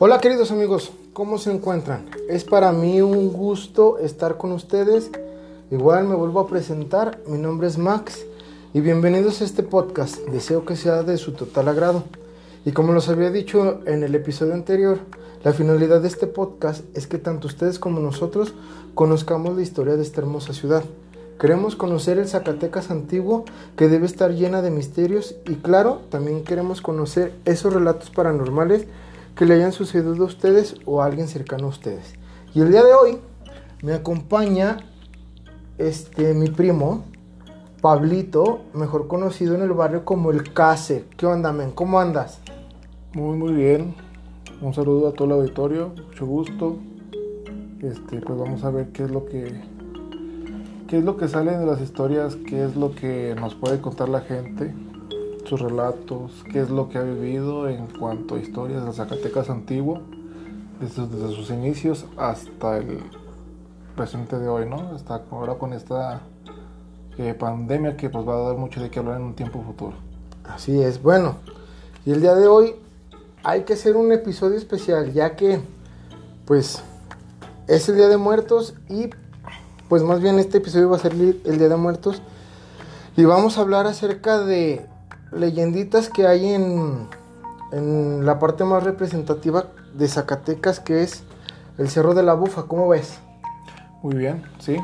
Hola queridos amigos, ¿cómo se encuentran? Es para mí un gusto estar con ustedes. Igual me vuelvo a presentar, mi nombre es Max y bienvenidos a este podcast. Deseo que sea de su total agrado. Y como los había dicho en el episodio anterior, la finalidad de este podcast es que tanto ustedes como nosotros conozcamos la historia de esta hermosa ciudad. Queremos conocer el Zacatecas antiguo que debe estar llena de misterios y claro, también queremos conocer esos relatos paranormales que le hayan sucedido a ustedes o a alguien cercano a ustedes. Y el día de hoy me acompaña este mi primo Pablito, mejor conocido en el barrio como el Case. ¿Qué onda, men? ¿Cómo andas? Muy, muy bien. Un saludo a todo el auditorio, mucho gusto. Este, pues vamos a ver qué es lo que qué es lo que sale de las historias, qué es lo que nos puede contar la gente, sus relatos, qué es lo que ha vivido en cuanto a historias de Zacatecas antiguo, desde, desde sus inicios hasta el presente de hoy, ¿no? Hasta ahora con esta eh, pandemia que pues va a dar mucho de qué hablar en un tiempo futuro. Así es, bueno, y el día de hoy hay que hacer un episodio especial, ya que pues es el Día de Muertos y pues más bien este episodio va a ser el Día de Muertos y vamos a hablar acerca de leyenditas que hay en, en la parte más representativa de Zacatecas que es el Cerro de la Bufa, ¿cómo ves? Muy bien, sí.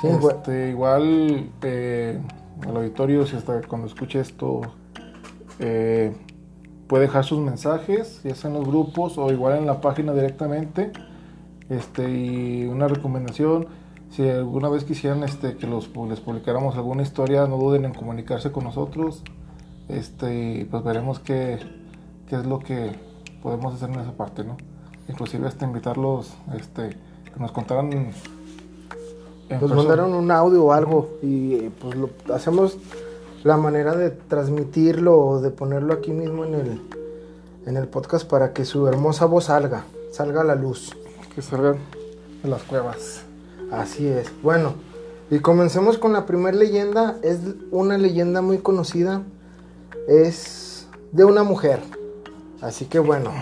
Sí, Este, igual eh, el auditorio, si hasta cuando escuche esto, eh, puede dejar sus mensajes, ya sea en los grupos o igual en la página directamente. Este, y una recomendación, si alguna vez quisieran este, que los, les publicáramos alguna historia, no duden en comunicarse con nosotros. Este, y pues veremos qué, qué es lo que podemos hacer en esa parte, ¿no? Inclusive hasta invitarlos, este, que nos contaran en Nos persona. mandaron un audio o algo y pues lo hacemos la manera de transmitirlo o de ponerlo aquí mismo en el, en el podcast para que su hermosa voz salga, salga a la luz. que salgan de las cuevas. Así es. Bueno, y comencemos con la primera leyenda. Es una leyenda muy conocida. Es de una mujer. Así que bueno,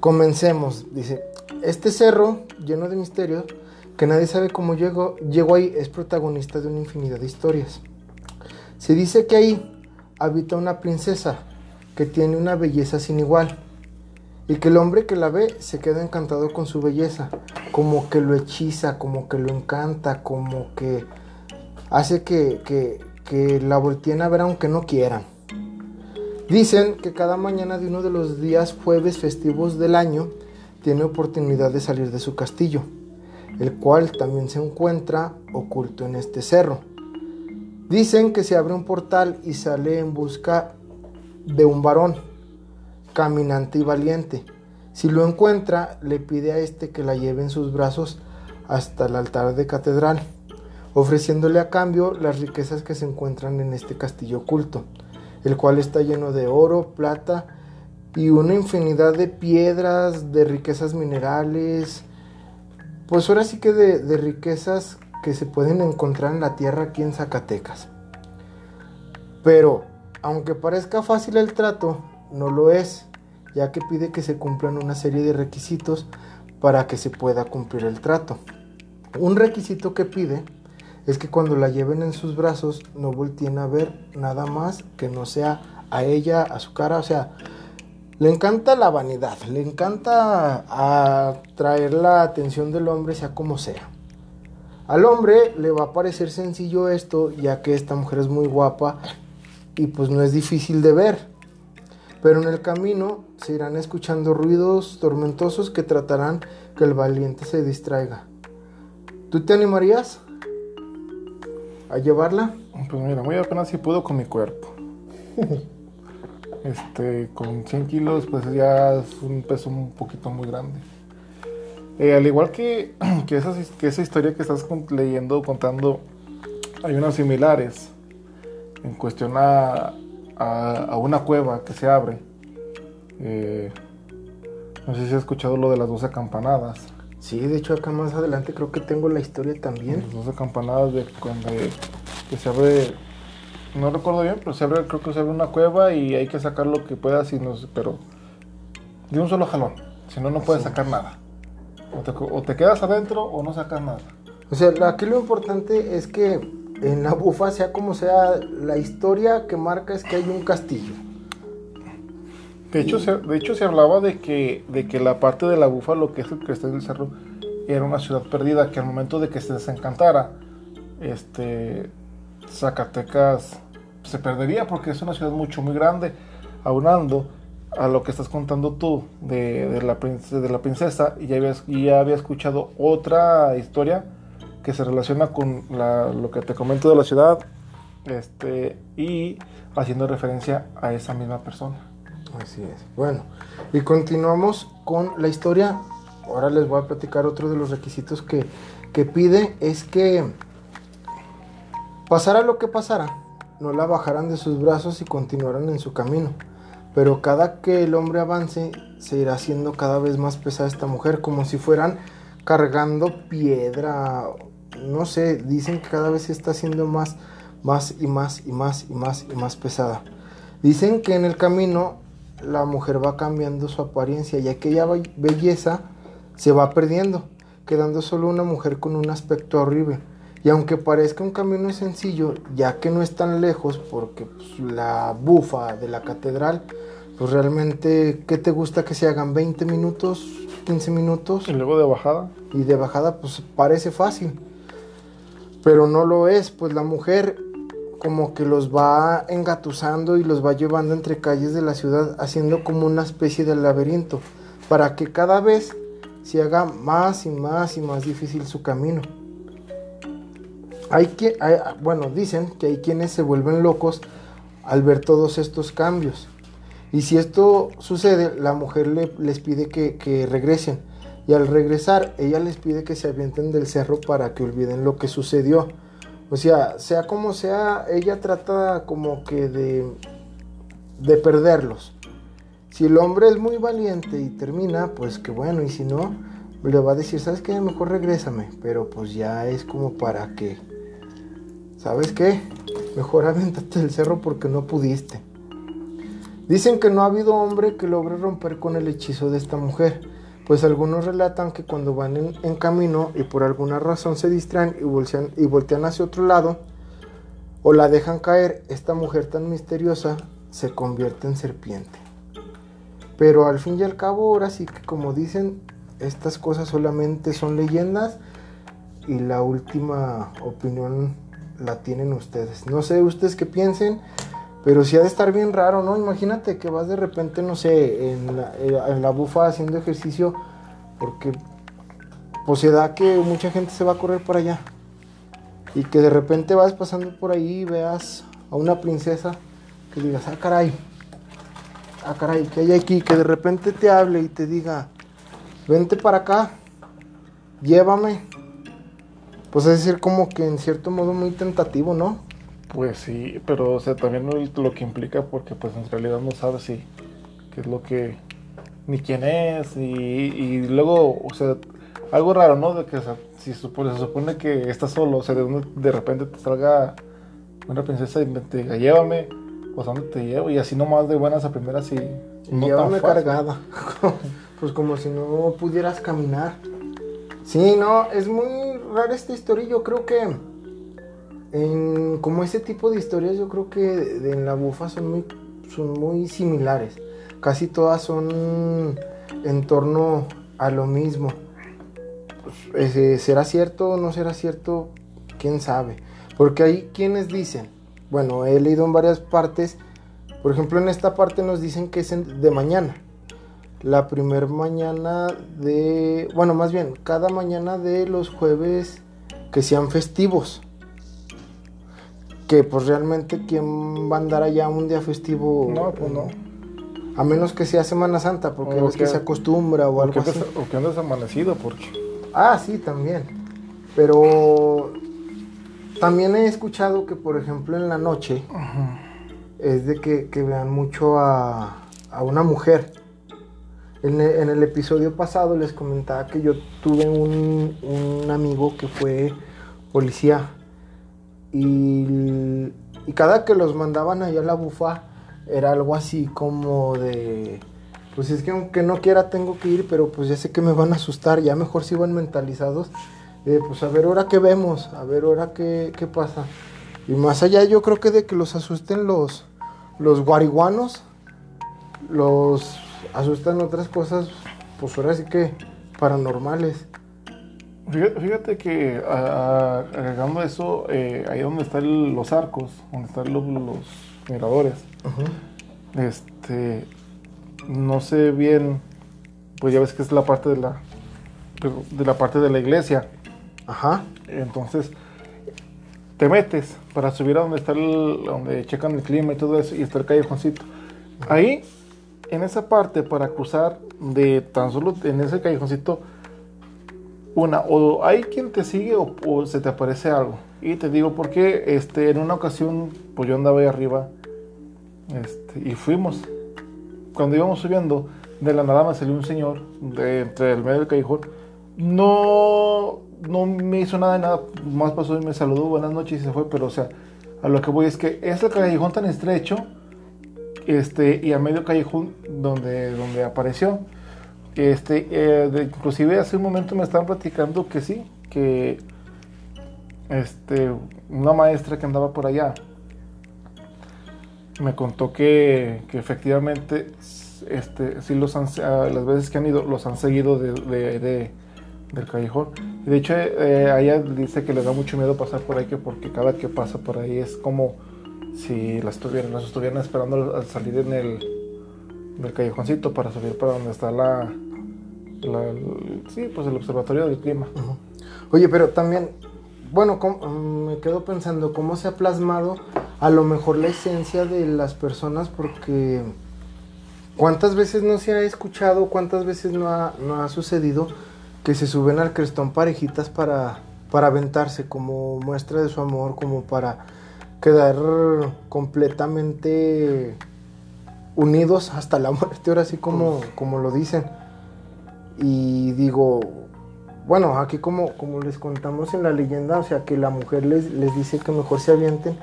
comencemos. Dice, este cerro lleno de misterios, que nadie sabe cómo llegó, llegó ahí, es protagonista de una infinidad de historias. Se dice que ahí habita una princesa que tiene una belleza sin igual y que el hombre que la ve se queda encantado con su belleza, como que lo hechiza, como que lo encanta, como que hace que, que, que la volteen a ver aunque no quieran. Dicen que cada mañana de uno de los días jueves festivos del año tiene oportunidad de salir de su castillo, el cual también se encuentra oculto en este cerro. Dicen que se abre un portal y sale en busca de un varón, caminante y valiente. Si lo encuentra, le pide a este que la lleve en sus brazos hasta el altar de catedral, ofreciéndole a cambio las riquezas que se encuentran en este castillo oculto, el cual está lleno de oro, plata y una infinidad de piedras, de riquezas minerales, pues ahora sí que de, de riquezas que se pueden encontrar en la tierra aquí en Zacatecas. Pero, aunque parezca fácil el trato, no lo es, ya que pide que se cumplan una serie de requisitos para que se pueda cumplir el trato. Un requisito que pide es que cuando la lleven en sus brazos no volteen a ver nada más que no sea a ella, a su cara, o sea, le encanta la vanidad, le encanta atraer la atención del hombre sea como sea. Al hombre le va a parecer sencillo esto, ya que esta mujer es muy guapa y pues no es difícil de ver. Pero en el camino se irán escuchando ruidos tormentosos que tratarán que el valiente se distraiga. ¿Tú te animarías a llevarla? Pues mira, muy apenas si puedo con mi cuerpo. Este, con 100 kilos, pues ya es un peso un poquito muy grande. Eh, al igual que, que, esa, historia que estás leyendo, contando, hay unas similares en cuestión a una cueva que se abre. Eh, no sé si has escuchado lo de las 12 campanadas. Sí, de hecho acá más adelante creo que tengo la historia también. Las 12 campanadas de cuando que se abre, no recuerdo bien, pero se abre, creo que se abre una cueva y hay que sacar lo que puedas, y no pero de un solo jalón. Si no, no puedes sacar nada. O te, o te quedas adentro o no sacas nada. O sea, aquí lo importante es que en la bufa, sea como sea, la historia que marca es que hay un castillo. De hecho, se, de hecho se hablaba de que, de que la parte de la bufa, lo que es el que está en el cerro, era una ciudad perdida, que al momento de que se desencantara, este, Zacatecas se perdería porque es una ciudad mucho, muy grande, aunando a lo que estás contando tú de, de la, princesa, de la princesa, y ya, habías, ya había escuchado otra historia que se relaciona con la, lo que te comento de la ciudad, este, y haciendo referencia a esa misma persona. Así es. Bueno, y continuamos con la historia. Ahora les voy a platicar otro de los requisitos que, que pide, es que pasara lo que pasara, no la bajaran de sus brazos y continuaran en su camino. Pero cada que el hombre avance, se irá haciendo cada vez más pesada esta mujer, como si fueran cargando piedra. No sé, dicen que cada vez se está haciendo más, más y más y más y más y más pesada. Dicen que en el camino la mujer va cambiando su apariencia y aquella belleza se va perdiendo, quedando solo una mujer con un aspecto horrible. Y aunque parezca un camino sencillo, ya que no es tan lejos, porque pues, la bufa de la catedral, pues realmente, ¿qué te gusta que se hagan? ¿20 minutos? ¿15 minutos? Y luego de bajada. Y de bajada, pues parece fácil. Pero no lo es, pues la mujer como que los va engatusando y los va llevando entre calles de la ciudad, haciendo como una especie de laberinto, para que cada vez se haga más y más y más difícil su camino. Hay que, bueno, dicen que hay quienes se vuelven locos al ver todos estos cambios. Y si esto sucede, la mujer le, les pide que regresen. Y al regresar, ella les pide que se avienten del cerro para que olviden lo que sucedió. O sea, sea como sea, ella trata como que de, de perderlos. Si el hombre es muy valiente y termina, pues que bueno, y si no, le va a decir, ¿sabes qué? Mejor regrésame. Pero pues ya es como para que, ¿sabes qué? Mejor avéntate del cerro porque no pudiste. Dicen que no ha habido hombre que logre romper con el hechizo de esta mujer, pues algunos relatan que cuando van en, camino y por alguna razón se distraen y voltean, y voltean hacia otro lado, o la dejan caer, esta mujer tan misteriosa se convierte en serpiente. Pero al fin y al cabo, ahora sí que como dicen, estas cosas solamente son leyendas y la última opinión la tienen ustedes. No sé ustedes qué piensen, pero sí ha de estar bien raro, ¿no? Imagínate que vas de repente, no sé, en la, la bufa haciendo ejercicio, porque pues se da que mucha gente se va a correr para allá. Y que de repente vas pasando por ahí y veas a una princesa que digas, ah, caray, ah, caray, que hay aquí, que de repente te hable y te diga, vente para acá, llévame. Pues es decir, como que en cierto modo muy tentativo, ¿no? Pues sí, pero o sea, también lo, que implica porque pues en realidad no sabes si qué es lo que ni quién es y, y luego, o sea, algo raro, ¿no? De que o sea, si supone, se supone que estás solo, o sea, de, donde de repente te salga una princesa y te diga, llévame, pues dónde te llevo y así nomás de buenas a primeras y no llévame cargada, pues como si no pudieras caminar. Sí, no, es muy rara esta historia, yo creo que en, como este tipo de historias yo creo que en la bufa son muy, son muy similares. Casi todas son en torno a lo mismo. Eh, ¿Será cierto o no será cierto? ¿Quién sabe? Porque hay quienes dicen, bueno, he leído en varias partes, por ejemplo en esta parte nos dicen que es de mañana. La primer mañana de, bueno, más bien, cada mañana de los jueves que sean festivos que pues realmente quién va a andar allá un día festivo. No, pues no. A menos que sea Semana Santa, porque O es que, que- se acostumbra o, O algo que, así. o que andes amanecido porque Ah, sí, también. Pero también he escuchado que, por ejemplo, en la noche es de que, que vean mucho a, a una mujer. En el, en el episodio pasado les comentaba que yo tuve un, un amigo que fue policía y, cada que los mandaban allá a la bufa era algo así como de pues es que aunque no quiera tengo que ir, pero pues ya sé que me van a asustar, ya mejor si van mentalizados, eh, pues a ver ahora qué vemos, a ver ahora qué, qué pasa. Y más allá yo creo que de que los asusten los, los guariguanos, los asustan otras cosas, pues ahora sí que paranormales. Fíjate, que a- a- agregando eso, eh, ahí donde están los arcos, donde están los, los miradores, Ujú. este, no sé bien, pues ya ves que es la parte de la, de la parte de la iglesia. Ajá. Entonces, te metes para subir a donde está el, donde checan el clima y todo eso, y está el callejoncito. Ahí, en esa parte, para cruzar de tan solo en ese callejoncito, una, o hay quien te sigue o, se te aparece algo. Y te digo porque este, en una ocasión, pues yo andaba ahí arriba este, y fuimos. Cuando íbamos subiendo, de la nada me salió un señor de entre el medio del callejón. No, no me hizo nada nada, más pasó y me saludó, buenas noches y se fue, pero o sea, a lo que voy es que es el callejón tan estrecho, este, y a medio callejón donde, donde apareció. Este, eh, inclusive hace un momento me estaban platicando que sí, que este, una maestra que andaba por allá me contó que, que efectivamente este, sí los han, a las veces que han ido los han seguido de, de- de- del callejón. De hecho, eh, ella dice que le da mucho miedo pasar por ahí, que porque cada que pasa por ahí es como si las estuvieran, las estuvieran esperando al salir en el, del callejoncito para subir para donde está la, sí, pues el observatorio del clima. Oye, pero también, bueno, ¿cómo- mm, me quedo pensando cómo se ha plasmado a lo mejor la esencia de las personas, porque cuántas veces no se ha escuchado, cuántas veces no ha, no ha sucedido que se suben al crestón parejitas para, para aventarse como muestra de su amor, como para quedar completamente unidos hasta la muerte, ahora sí como, como lo dicen. Y digo, bueno, aquí como, como les contamos en la leyenda, o sea, que la mujer les, les dice que mejor se avienten.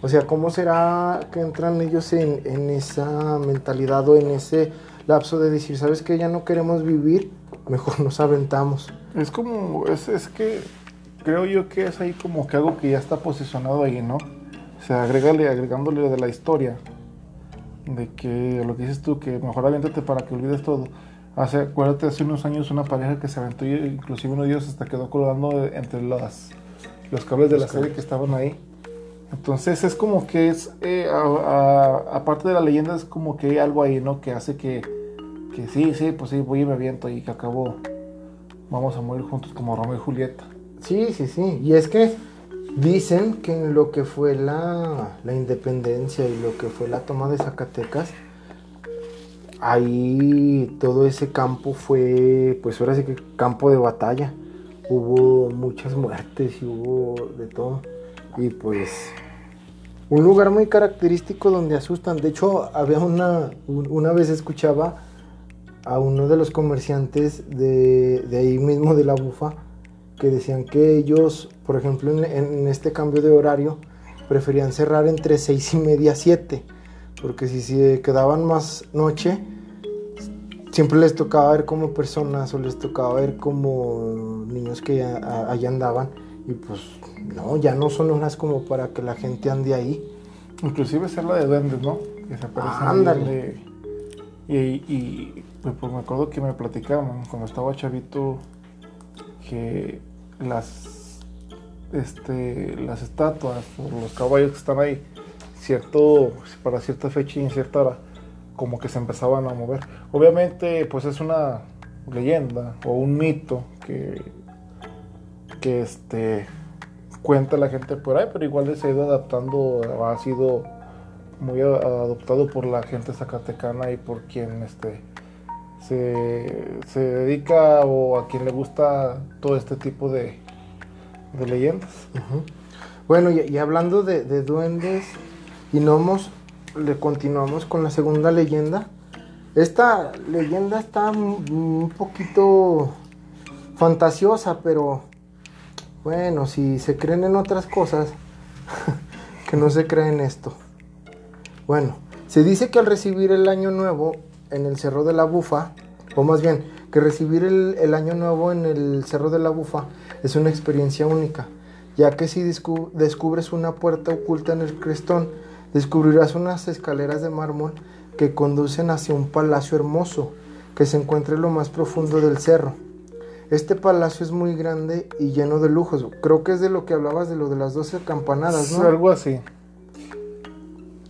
O sea, ¿cómo será que entran ellos en, en esa mentalidad o en ese lapso de decir, sabes que ya no queremos vivir, mejor nos aventamos? Es como, es, es que creo yo que es ahí como que algo que ya está posicionado ahí, ¿no? O sea, agrégale, agregándole de la historia, de que lo que dices tú, que mejor aviéntate para que olvides todo. Hace, acuérdate, hace unos años una pareja que se aventó y inclusive uno de ellos hasta quedó colgando entre las, los cables de la serie que estaban ahí. Entonces es como que es, eh, aparte de la leyenda, es como que hay algo ahí, ¿no? Que hace que, que sí, sí, pues sí, voy y me aviento y que acabo, vamos a morir juntos como Romeo y Julieta. Sí, sí, sí. Y es que dicen que en lo que fue la, la independencia y lo que fue la toma de Zacatecas, ahí todo ese campo fue, pues ahora sí que campo de batalla. Hubo muchas muertes y hubo de todo. Y pues un lugar muy característico donde asustan. De hecho, había una, un- una vez escuchaba a uno de los comerciantes de, de ahí mismo de la bufa que decían que ellos, por ejemplo, en, en este cambio de horario, preferían cerrar entre seis y media, 7, porque si se quedaban más noche, siempre les tocaba ver como personas o les tocaba ver como niños que allá andaban, y pues no, ya no son horas como para que la gente ande ahí. Inclusive ser la de duendes, ¿no? Que se aparecen Ándale. Y, y pues, me acuerdo que me platicaban cuando estaba chavito que las este las estatuas o los caballos que están ahí cierto para cierta fecha y en cierta hora como que se empezaban a mover. Obviamente pues es una leyenda o un mito que que este cuenta la gente por ahí pero igual se ha ido adaptando ha sido muy adoptado por la gente zacatecana y por quien este se, se dedica o a quien le gusta todo este tipo de, de leyendas. Bueno, y, hablando de, de duendes y gnomos, le continuamos con la segunda leyenda. Esta leyenda está un poquito fantasiosa, pero bueno, si se creen en otras cosas, que no se creen esto. Bueno, se dice que al recibir el año nuevo, en el Cerro de la Bufa, o más bien, que recibir el, año nuevo en el Cerro de la Bufa es una experiencia única, ya que si descu- descubres una puerta oculta en el crestón, descubrirás unas escaleras de mármol que conducen hacia un palacio hermoso que se encuentra en lo más profundo del cerro. Este palacio es muy grande y lleno de lujos. Creo que es de lo que hablabas de lo de las 12 campanadas, ¿no? Algo así.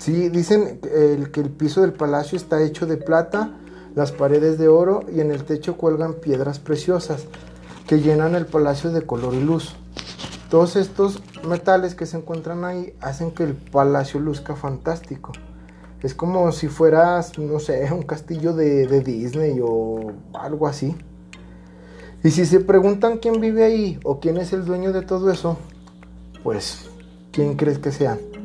Sí, dicen que el piso del palacio está hecho de plata, las paredes de oro y en el techo cuelgan piedras preciosas que llenan el palacio de color y luz. Todos estos metales que se encuentran ahí hacen que el palacio luzca fantástico. Es como si fueras, no sé, un castillo de, de Disney o algo así. Y si se preguntan quién vive ahí o quién es el dueño de todo eso, pues, ¿quién crees que sean?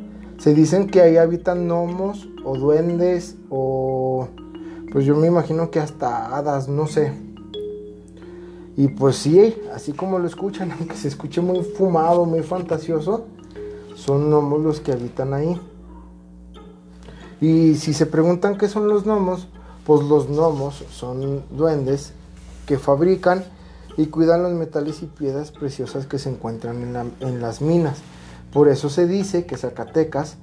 Se dicen que ahí habitan gnomos o duendes o pues yo me imagino que hasta hadas, no sé. Y pues sí, así como lo escuchan, aunque se escuche muy fumado, muy fantasioso, son gnomos los que habitan ahí. Y si se preguntan qué son los gnomos, pues los gnomos son duendes que fabrican y cuidan los metales y piedras preciosas que se encuentran en, en las minas. Por eso se dice que Zacatecas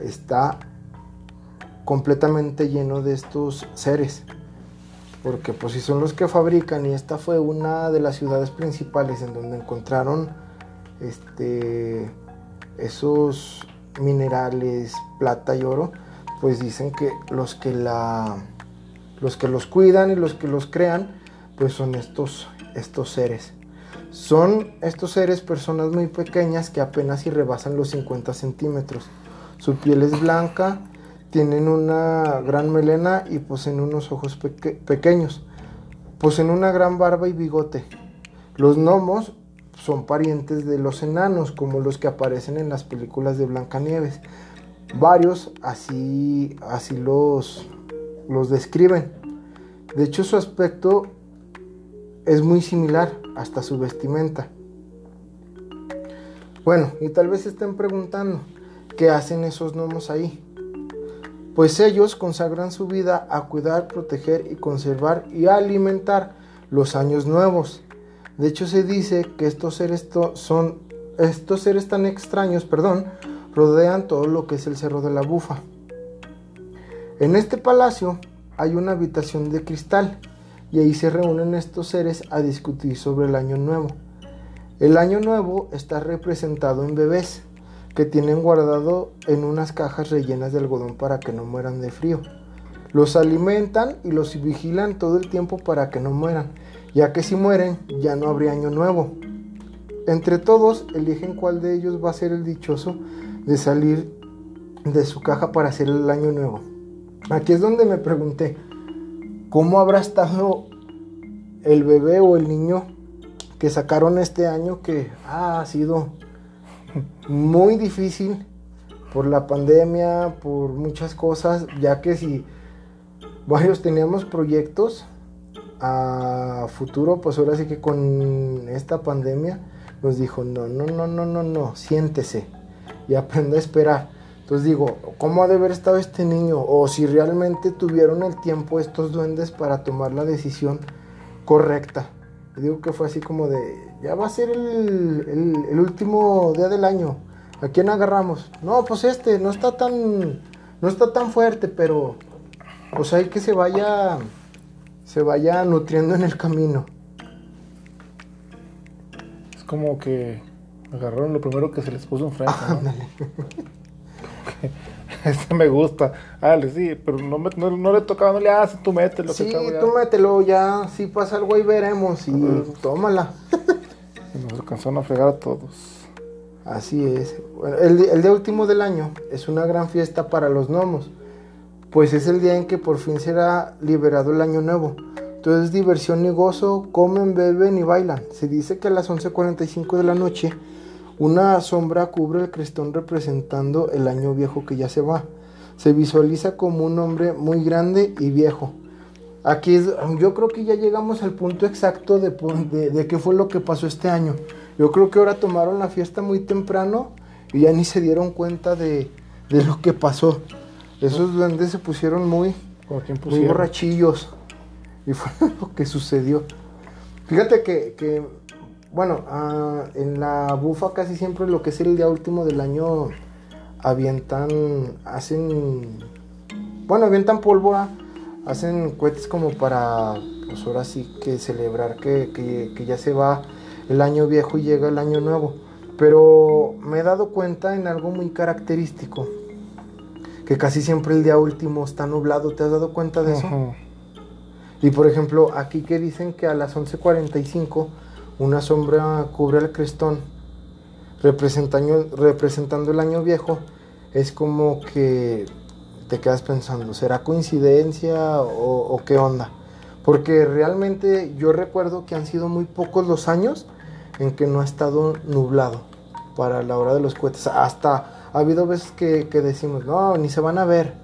está completamente lleno de estos seres. Porque pues si son los que fabrican y esta fue una de las ciudades principales en donde encontraron este esos minerales, plata y oro, pues dicen que los que los que los cuidan y los que los crean, pues son estos estos seres. Son estos seres personas muy pequeñas que apenas si rebasan los 50 centímetros. Su piel es blanca, tienen una gran melena y poseen unos ojos peque- pequeños. Poseen una gran barba y bigote. Los gnomos son parientes de los enanos, como los que aparecen en las películas de Blancanieves. Varios así, así los, los describen. De hecho, su aspecto es muy similar hasta su vestimenta. Bueno, y tal vez estén preguntando, ¿qué hacen esos gnomos ahí? Pues ellos consagran su vida a cuidar, proteger y conservar y alimentar los años nuevos. De hecho se dice que estos seres son estos seres tan extraños, perdón, rodean todo lo que es el Cerro de la Bufa. En este palacio hay una habitación de cristal y ahí se reúnen estos seres a discutir sobre el año nuevo. El año nuevo está representado en bebés que tienen guardado en unas cajas rellenas de algodón para que no mueran de frío. Los alimentan y los vigilan todo el tiempo para que no mueran, ya que si mueren ya no habría año nuevo. Entre todos eligen cuál de ellos va a ser el dichoso de salir de su caja para hacer el año nuevo. Aquí es donde me pregunté, ¿cómo habrá estado el bebé o el niño que sacaron este año que ha sido muy difícil por la pandemia, por muchas cosas, ya que si varios teníamos proyectos a futuro, pues ahora sí que con esta pandemia nos dijo, no, no, no, no, no, no, siéntese y aprenda a esperar. Entonces digo, ¿cómo ha de haber estado este niño? O si realmente tuvieron el tiempo estos duendes para tomar la decisión correcta. Digo que fue así como de, ya va a ser el, el- el último día del año. ¿A quién agarramos? No, pues este, no está tan, no está tan fuerte, pero pues hay que se vaya, se vaya nutriendo en el camino. Es como que agarraron lo primero que se les puso enfrente. ¿no? Este me gusta. Dale, sí, pero no, me- no, no le tocaba, no le haces, tú mételo. Sí, que acabo tú mételo ya, si pasa algo ahí veremos y tómala. Y nos alcanzaron a fregar a todos. Así es. Bueno, el, el día último del año es una gran fiesta para los gnomos, pues es el día en que por fin será liberado el año nuevo. Entonces diversión y gozo, comen, beben y bailan. Se dice que a las 11.45 de la noche una sombra cubre el crestón representando el año viejo que ya se va. Se visualiza como un hombre muy grande y viejo. Aquí es, yo creo que ya llegamos al punto exacto de, de, de qué fue lo que pasó este año. Yo creo que ahora tomaron la fiesta muy temprano y ya ni se dieron cuenta de, de lo que pasó. Esos duendes se pusieron muy, muy borrachillos. Y fue lo que sucedió. Fíjate que, que, bueno, ah, en la bufa casi siempre lo que es el día último del año avientan, hacen, bueno, avientan pólvora, hacen cohetes como para, pues ahora sí que celebrar que, que- que ya se va el año viejo y llega el año nuevo. Pero me he dado cuenta en algo muy característico, que casi siempre el día último está nublado, ¿te has dado cuenta de eso? Y por ejemplo, aquí que dicen que a las 11:45 una sombra cubre el crestón, representando, el año viejo, es como que te quedas pensando, ¿será coincidencia o, o qué onda? Porque realmente yo recuerdo que han sido muy pocos los años en que no ha estado nublado para la hora de los cohetes. Hasta ha habido veces que, que decimos, no, ni se van a ver.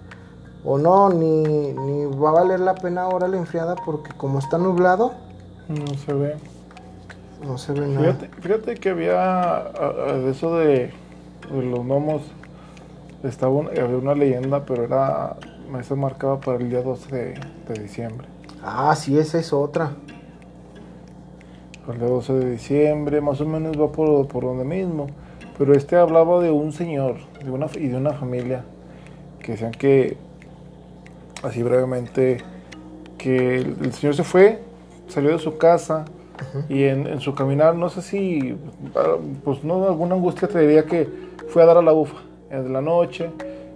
O no, ni, ni va a valer la pena ahora la enfriada porque como está nublado, No se ve. No se ve nada. Fíjate, fíjate que había ah, de eso de, de los gnomos, estaba un- había una leyenda, pero era, se marcaba para el día 12 de, de diciembre. Ah, sí, esa es otra. El día 12 de diciembre, más o menos va por, por donde mismo. Pero este hablaba de un señor de una, y de una familia que decían que, así brevemente, que el, el señor se fue, salió de su casa y en, su caminar, no sé si, pues no, alguna angustia traería que fue a dar a la bufa en la noche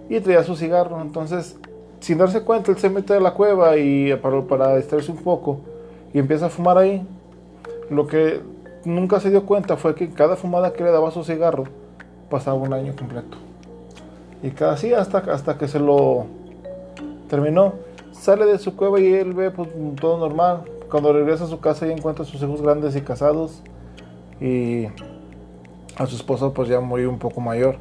y traía su cigarro. Entonces, sin darse cuenta, él se mete a la cueva y para, para distraerse un poco y empieza a fumar ahí. Lo que nunca se dio cuenta fue que cada fumada que le daba su cigarro pasaba un año completo. Y cada así hasta, hasta que se lo terminó. Sale de su cueva y él ve pues, todo normal. Cuando regresa a su casa y encuentra a sus hijos grandes y casados. Y a su esposa pues ya murió un poco mayor.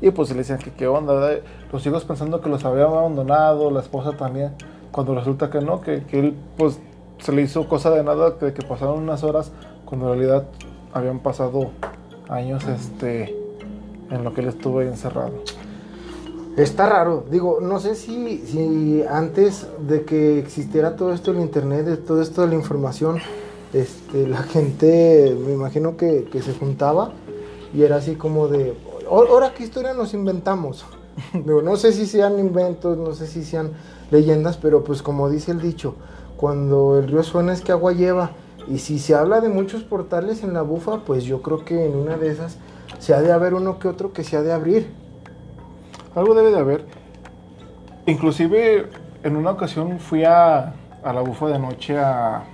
Y pues le decían que qué onda, ¿verdad? los hijos pensando que los habían abandonado, la esposa también. Cuando resulta que no, que, que él pues se le hizo cosa de nada, que, pasaron unas horas, cuando en realidad habían pasado años este, en lo que él estuvo encerrado. Está raro, digo, no sé si, si antes de que existiera todo esto del internet, de todo esto de la información, este, la gente, me imagino que, que se juntaba y era así como de, "¿Ahora- ahora qué historia nos inventamos. Digo, no sé si sean inventos, no sé si sean leyendas, pero pues como dice el dicho, cuando el río suena es que agua lleva. Y si se habla de muchos portales en la bufa, pues yo creo que en una de esas se ha de haber uno que otro que se ha de abrir. Algo debe de haber. Inclusive en una ocasión fui a, a la bufa de noche a,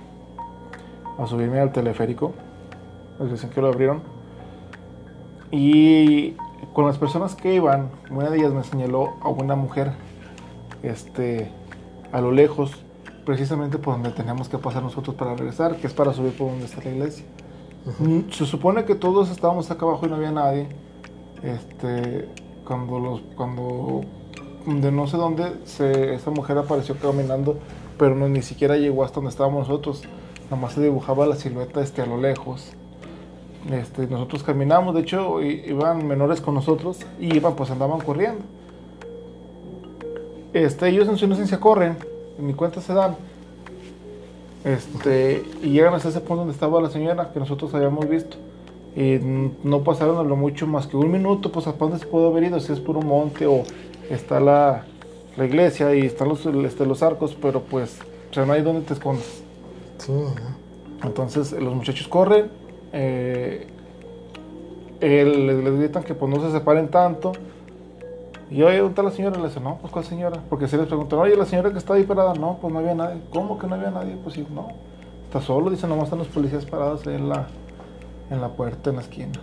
a subirme al teleférico. Dicen que lo abrieron. Y con las personas que iban, una de ellas me señaló a una mujer este, a lo lejos, precisamente por donde teníamos que pasar nosotros para regresar, que es para subir por donde está la iglesia. Se supone que todos estábamos acá abajo y no había nadie. Este, cuando los, cuando de no sé dónde se, esa mujer apareció caminando, pero no ni siquiera llegó hasta donde estábamos nosotros. Nada más se dibujaba la silueta este a lo lejos. Este, nosotros caminamos, de hecho iban menores con nosotros y iban, pues andaban corriendo. Este, ellos en su inocencia corren, ni cuenta se dan. Este, y llegan hasta ese punto donde estaba la señora que nosotros habíamos visto. Y n- no pasaron a lo mucho más que un minuto, pues a dónde se puede haber ido, si es un monte o está la, la iglesia y están los, este, los arcos, pero pues, o sea, no hay donde te escondas. Sí. Entonces los muchachos corren, eh, él- les, les gritan que pues no se separen tanto. Y oye, ¿dónde está la señora? Le dice, no, pues ¿cuál señora? Porque se les preguntan, oye, la señora que está ahí parada, no, pues no había nadie. ¿Cómo que no había nadie? Pues sí, no. Está solo, dice, nomás están los policías parados ahí en la, en la puerta, en la esquina.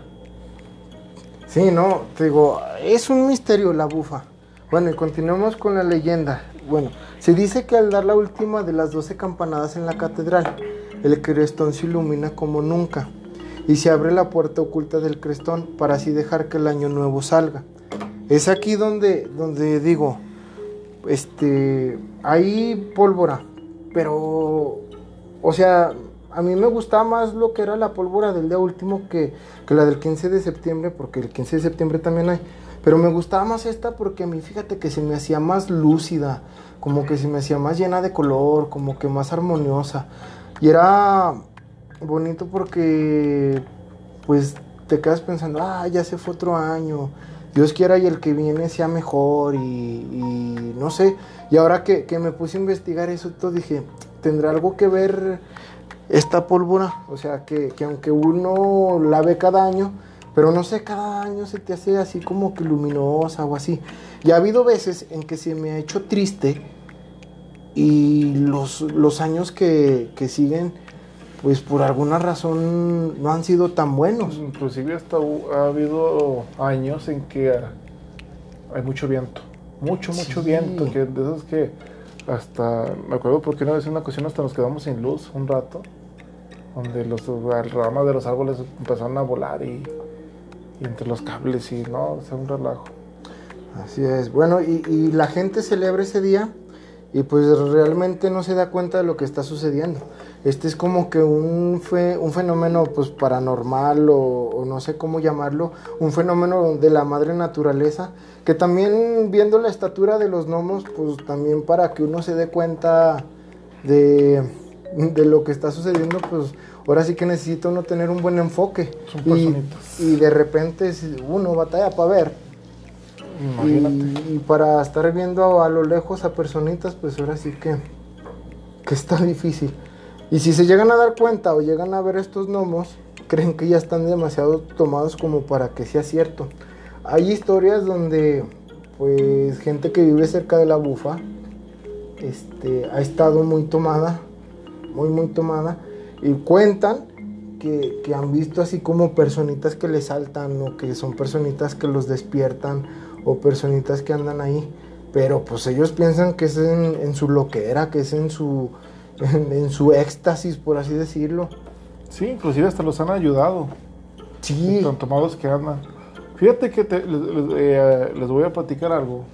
Sí, no, te digo, es un misterio la bufa. Bueno, y continuamos con la leyenda. Bueno, se dice que al dar la última de las 12 campanadas en la catedral, el crestón se ilumina como nunca y se abre la puerta oculta del crestón para así dejar que el año nuevo salga. Es aquí donde, donde digo, este, hay pólvora, pero, o sea, a mí me gustaba más lo que era la pólvora del día último que, que la del 15 de septiembre, porque el 15 de septiembre también hay. Pero me gustaba más esta porque a mí, fíjate que se me hacía más lúcida, como que se me hacía más llena de color, como que más armoniosa. Y era bonito porque, pues, te quedas pensando, ah, ya se fue otro año. Dios quiera y el que viene sea mejor y, y no sé. Y ahora que, que, me puse a investigar eso, todo dije, ¿tendrá algo que ver esta pólvora? O sea, que, que aunque uno la ve cada año, pero no sé, cada año se te hace así como que luminosa o así. Y ha habido veces en que se me ha hecho triste y los, los años que, que siguen, pues por alguna razón no han sido tan buenos. Inclusive hasta ha habido años en que hay mucho viento. Mucho, mucho Sí. viento. Que de esos que hasta, me acuerdo porque una vez en una ocasión hasta nos quedamos sin luz un rato. Donde los ramas de los árboles empezaron a volar y, entre los cables y no, o sea, un relajo. Así es. Bueno, y, y la gente celebra ese día y pues realmente no se da cuenta de lo que está sucediendo. Este es como que un, fe- un fenómeno pues paranormal o, o no sé cómo llamarlo, un fenómeno de la madre naturaleza, que también viendo la estatura de los gnomos, pues también para que uno se dé cuenta de, de lo que está sucediendo, pues ahora sí que necesita uno tener un buen enfoque. Son Y, y de repente uno batalla para ver. Imagínate. Y, y para estar viendo a lo lejos a personitas, pues ahora sí que, que está difícil. Y si se llegan a dar cuenta o llegan a ver estos gnomos, creen que ya están demasiado tomados como para que sea cierto. Hay historias donde, pues, gente que vive cerca de la bufa, este, ha estado muy tomada, muy, muy tomada, y cuentan que, que han visto así como personitas que les saltan o que son personitas que los despiertan o personitas que andan ahí. Pero pues ellos piensan que es en, en su loquera, que es en su, en, en su éxtasis, por así decirlo. Sí, inclusive hasta los han ayudado. Sí, Tan tomados que andan. Fíjate que te- les, les- eh, les voy a platicar algo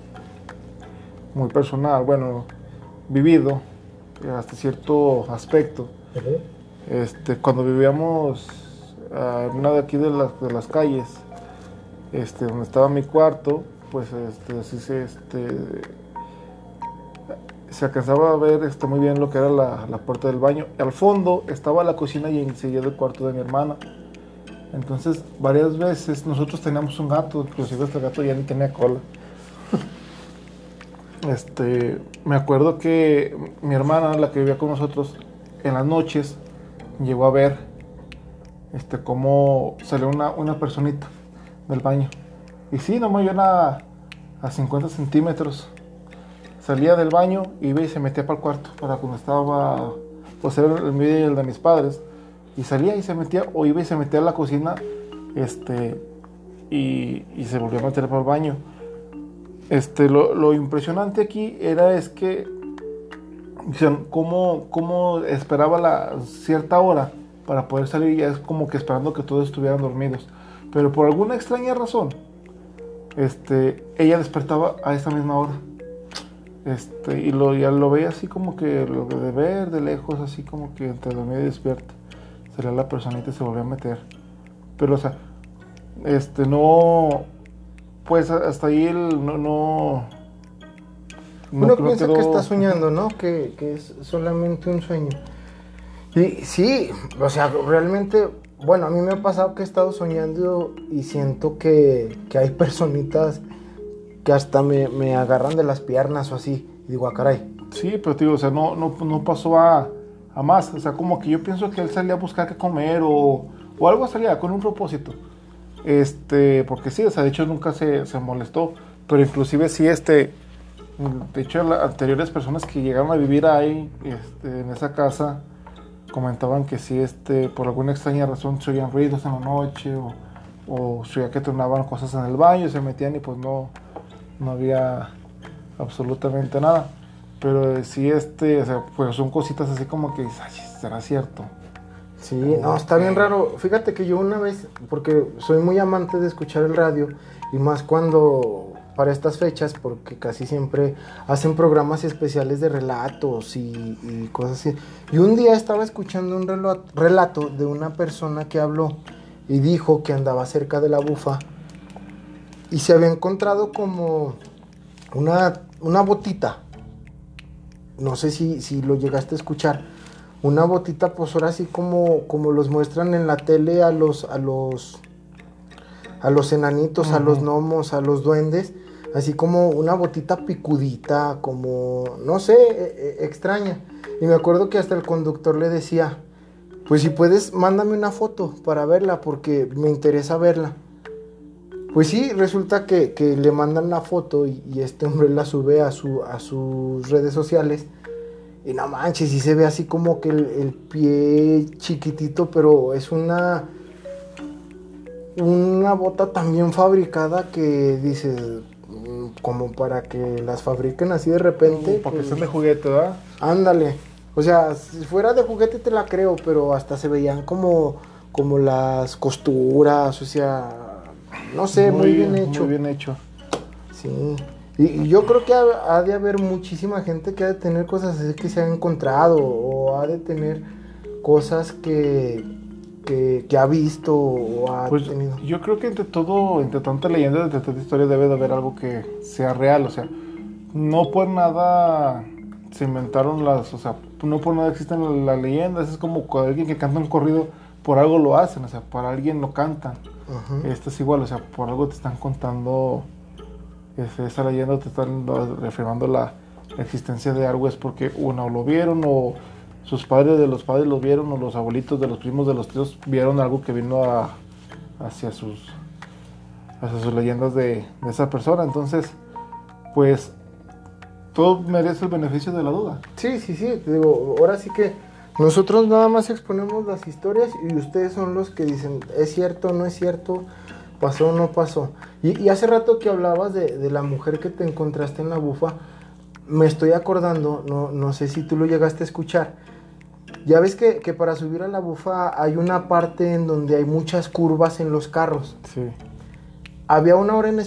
muy personal, bueno, vivido hasta cierto aspecto. Este, cuando vivíamos ah, en una de aquí de las, de las calles, este, donde estaba mi cuarto, pues este, así se, este, se alcanzaba a ver este, muy bien lo que era la, la puerta del baño. Al fondo estaba la cocina y enseguida el cuarto de mi hermana. Entonces, varias veces nosotros teníamos un gato, inclusive este gato ya ni tenía cola. Este, me acuerdo que mi hermana, la que vivía con nosotros, en las noches llegó a ver este, cómo salió una, una personita del baño. Y sí, no vio nada a 50 centímetros. Salía del baño, iba y se metía para el cuarto, para cuando estaba, pues era el mío y el de mis padres. Y salía y se metía, o iba y se metía a la cocina, este, y, y se volvió a meter para el baño. Este, lo, lo impresionante aquí era es que dicen, cómo, esperaba la cierta hora para poder salir, ya es como que esperando que todos estuvieran dormidos. Pero por alguna extraña razón, este, ella despertaba a esa misma hora. Este, y lo, ya lo veía así como que lo de ver de lejos, así como que entre dormida y despierta. Salía la personita y se volvía a meter. Pero, o sea, este, no. Pues hasta ahí el, no. no no- Uno no piensa quedó- que está soñando, ¿no? Que, que es solamente un sueño. Y sí, o sea, realmente, bueno, a mí me ha pasado que he estado soñando y siento que, que hay personitas que hasta me, me agarran de las piernas o así. Y digo, ah, caray. Sí, pero digo, o sea, no, no, no pasó a, a más. O sea, como que yo pienso que él salía a buscar qué comer o, o algo salía con un propósito. Este, porque sí, o sea, de hecho nunca se, se molestó. Pero inclusive sí, este, de hecho las anteriores personas que llegaron a vivir ahí, este, en esa casa, comentaban que sí, este, por alguna extraña razón se oían ruidos en la noche o, o se oía que tronaban cosas en el baño, se metían y pues no, no había absolutamente nada. Pero eh, sí, este, o sea, pues son cositas así como que "Ay, será cierto. Sí, no, está bien raro. Fíjate que yo una vez, porque soy muy amante de escuchar el radio, y más cuando para estas fechas, porque casi siempre hacen programas especiales de relatos y, y cosas así. Y un día estaba escuchando un relo- relato de una persona que habló y dijo que andaba cerca de la bufa y se había encontrado como una, una botita. No sé si, si lo llegaste a escuchar. Una botita, pues ahora así como, como los muestran en la tele a los, a los, a los enanitos, a los gnomos, a los duendes. Así como una botita picudita, como, no sé, e- e- extraña. Y me acuerdo que hasta el conductor le decía, pues si puedes, mándame una foto para verla, porque me interesa verla. Pues sí, resulta que, que le mandan la foto y, y este hombre la sube a, su, a sus redes sociales. Y no manches, y se ve así como que el, el pie chiquitito, pero es una. Una bota también fabricada que dices. mm, Como para que las fabriquen así de repente. Porque pues, son de juguete, ¿verdad? Ándale. O sea, si fuera de juguete te la creo, pero hasta se veían como, como las costuras, o sea, no sé, muy, bien, hecho. Muy bien hecho. Sí. Y, y yo creo que ha, ha de haber muchísima gente que ha de tener cosas así que se han encontrado, o ha de tener cosas que, que, que ha visto o ha Pues tenido. yo creo que entre todo, entre tanta leyenda, entre tanta historia debe de haber algo que sea real, o sea, no por nada se inventaron las, o sea, no por nada existen las leyendas, es como cuando alguien que canta un corrido, por algo lo hacen, o sea, para alguien lo cantan. Esto es igual, o sea, por algo te están contando esa leyenda, te están reafirmando la existencia de algo, es porque uno lo vieron o sus padres de los padres lo vieron o los abuelitos de los primos de los tíos vieron algo que vino a, hacia sus hacia sus leyendas de, de esa persona. Entonces, pues todo merece el beneficio de la duda. Sí, sí, sí, te digo, ahora sí que nosotros nada más exponemos las historias y ustedes son los que dicen, es cierto, no es cierto, pasó o no pasó. Y, y hace rato que hablabas de, de la mujer que te encontraste en la bufa, me estoy acordando, no, no sé si tú lo llegaste a escuchar. Ya ves que, que para subir a la bufa hay una parte en donde hay muchas curvas en los carros. Sí. Había una hora en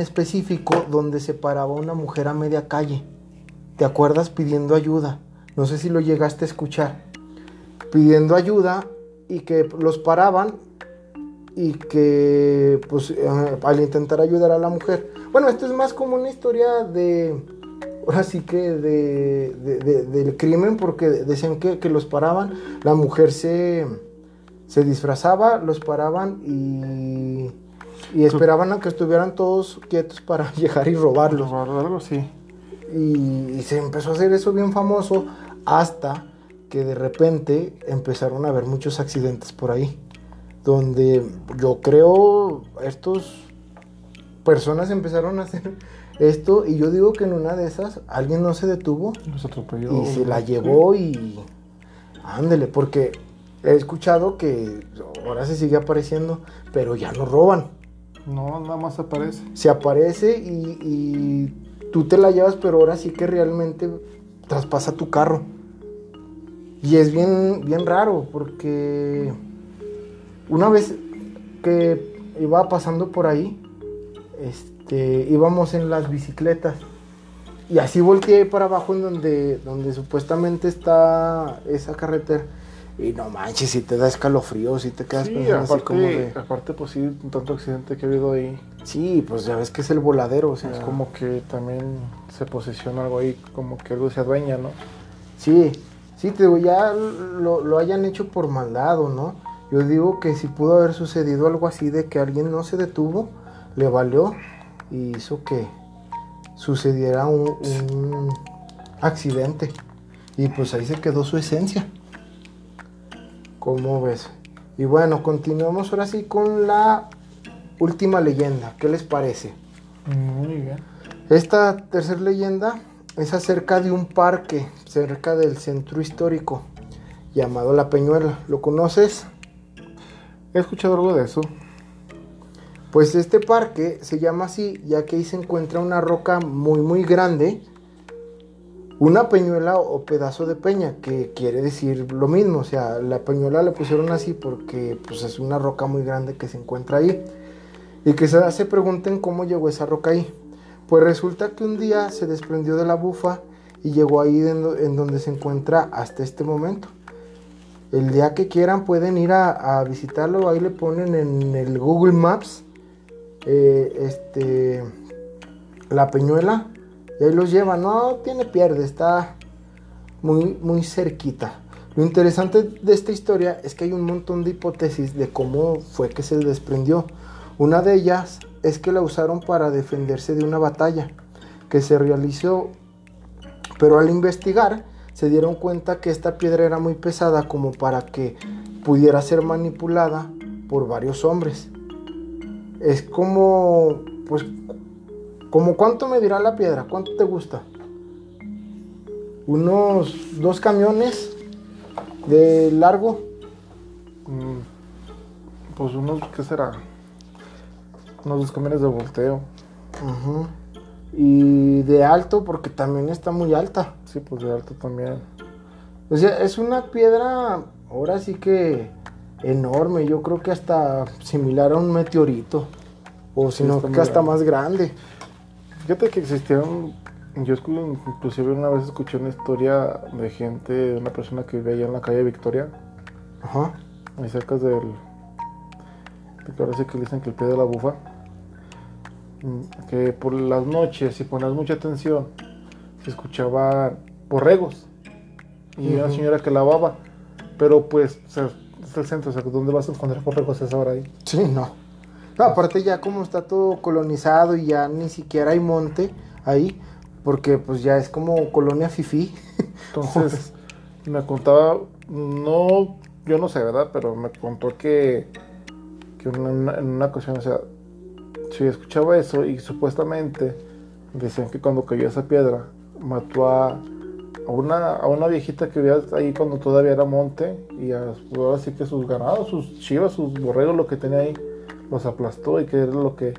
específico donde se paraba una mujer a media calle. ¿Te acuerdas pidiendo ayuda? No sé si lo llegaste a escuchar. Pidiendo ayuda y que los paraban y que pues eh, al intentar ayudar a la mujer. Bueno, esto es más como una historia de... Ahora sí que de, de- de- del crimen porque decían que, que los paraban. La mujer se, se disfrazaba, los paraban y, y esperaban a que estuvieran todos quietos para llegar y robarlos. Así. Y, y se empezó a hacer eso bien famoso hasta que de repente empezaron a haber muchos accidentes por ahí. Donde yo creo estos personas empezaron a hacer esto y yo digo que en una de esas alguien no se detuvo Los atropelló. y se la llevó y ándele, porque he escuchado que ahora se sigue apareciendo, pero ya no roban. No, nada más aparece. Se aparece y, y tú te la llevas, pero ahora sí que realmente traspasa tu carro. Y es bien, bien raro, porque una vez que iba pasando por ahí, este, íbamos en las bicicletas. Y así volteé para abajo en donde, donde supuestamente está esa carretera. Y no manches, si te da escalofrío, si te quedas Sí, pensando así aparte, como de... aparte, pues sí, tanto accidente que ha habido ahí. Sí, pues ya ves que es el voladero, o sea... Es como que también se posiciona algo ahí, como que algo se adueña, ¿no? Sí, sí, te digo, ya lo, lo hayan hecho por maldad o no. Yo digo que si pudo haber sucedido algo así de que alguien no se detuvo, le valió y hizo que sucediera un, un accidente. Y pues ahí se quedó su esencia. ¿Cómo ves? Y bueno, continuamos ahora sí con la última leyenda. ¿Qué les parece? Muy bien. Esta tercera leyenda es acerca de un parque cerca del centro histórico llamado La Peñuela. ¿Lo conoces? He escuchado algo de eso. Pues este parque se llama así ya que ahí se encuentra una roca muy muy grande, una peñuela o pedazo de peña, que quiere decir lo mismo, o sea, la peñuela le pusieron así porque pues es una roca muy grande que se encuentra ahí. Y que se, pregunten cómo llegó esa roca ahí. Pues resulta que un día se desprendió de la bufa y llegó ahí en donde se encuentra hasta este momento. El día que quieran pueden ir a, visitarlo, ahí le ponen en el Google Maps eh, este, la Peñuela y ahí los lleva. No tiene pierde, está muy, muy cerquita. Lo interesante de esta historia es que hay un montón de hipótesis de cómo fue que se desprendió. Una de ellas es que la usaron para defenderse de una batalla que se realizó, pero al investigar se dieron cuenta que esta piedra era muy pesada como para que pudiera ser manipulada por varios hombres. Es como, pues, como cuánto me dirá la piedra, cuánto te gusta. Unos dos camiones de largo. Mm, pues unos, ¿qué será? Unos dos camiones de volteo. Y de alto, porque también está muy alta. Sí, pues de alto también. O sea, es una piedra, ahora sí que enorme. Yo creo que hasta similar a un meteorito. O si Sí, que hasta grande. más grande. Fíjate que existieron, yo inclusive una vez escuché una historia de gente, de una persona que vive allá en la calle Victoria, Ajá. muy cerca del, de que ahora sí que le dicen que el pie de la bufa, que por las noches, si ponías mucha atención, se escuchaban borregos y una Ujú. señora que lavaba, pero pues o sea, es el centro, o sea, ¿dónde vas a encontrar borregos a esa hora ahí? Sí, no. No, aparte ya como está todo colonizado y ya ni siquiera hay monte ahí, porque pues ya es como colonia fifí. Entonces, me contaba, no, yo no sé, ¿verdad? Pero me contó que, que en, una, en una ocasión, o sea, si escuchaba eso y supuestamente decían que cuando cayó esa piedra mató a, a una, a una viejita que vivía ahí cuando todavía era monte y a, ahora sí que sus ganados, sus chivas, sus borregos, lo que tenía ahí, los aplastó y que era lo que,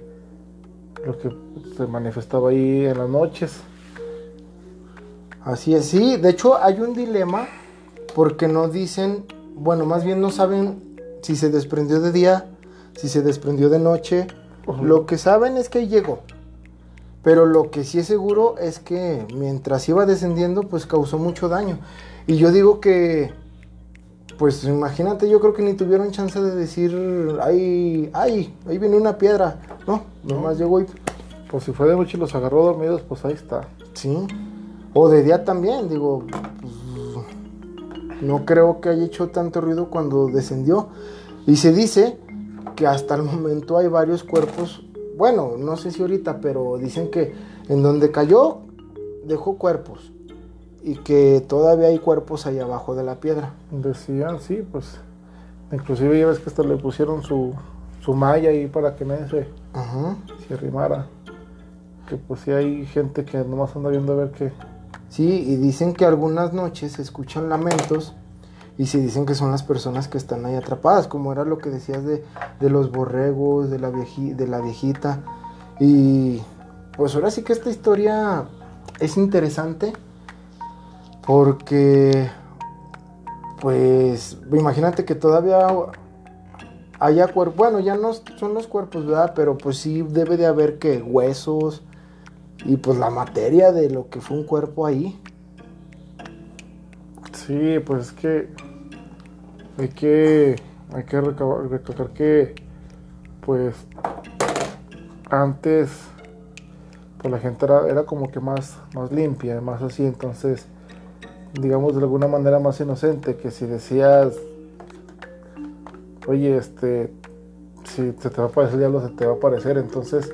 lo que se manifestaba ahí en las noches. Así es, sí. De hecho hay un dilema porque no dicen, bueno, más bien no saben si se desprendió de día, si se desprendió de noche. Lo que saben es que llegó. Pero lo que sí es seguro es que mientras iba descendiendo, pues causó mucho daño. Y yo digo que, pues imagínate, yo creo que ni tuvieron chance de decir, ay, ay, ahí viene una piedra. No, No. nomás llegó y, Pues si fue de noche y los agarró dormidos, pues ahí está. sí. O de día también, digo, pues, no creo que haya hecho tanto ruido cuando descendió. Y se dice que hasta el momento hay varios cuerpos, bueno, no sé si ahorita, pero dicen que en donde cayó dejó cuerpos y que todavía hay cuerpos ahí abajo de la piedra. Decían, sí, pues. Inclusive ya ves que hasta le pusieron su, su malla ahí para que nadie se, Ajá. se arrimara. Que pues sí hay gente que nomás anda viendo a ver qué. Sí, y dicen que algunas noches se escuchan lamentos y se dicen que son las personas que están ahí atrapadas, como era lo que decías de, de los borregos, de la, vieji- de la viejita. Y pues ahora sí que esta historia es interesante porque, pues, imagínate que todavía haya cuerpos, bueno, ya no son los cuerpos, ¿verdad? Pero pues sí debe de haber que huesos y pues la materia de lo que fue un cuerpo ahí. Sí, pues es que. Hay que. Hay que recalcar que. Pues. Antes. Pues la gente era, era como que más, más limpia, más así. Entonces. Digamos de alguna manera más inocente. Que si decías. Oye, este. Si se te va a aparecer el diablo, se te va a aparecer. Entonces.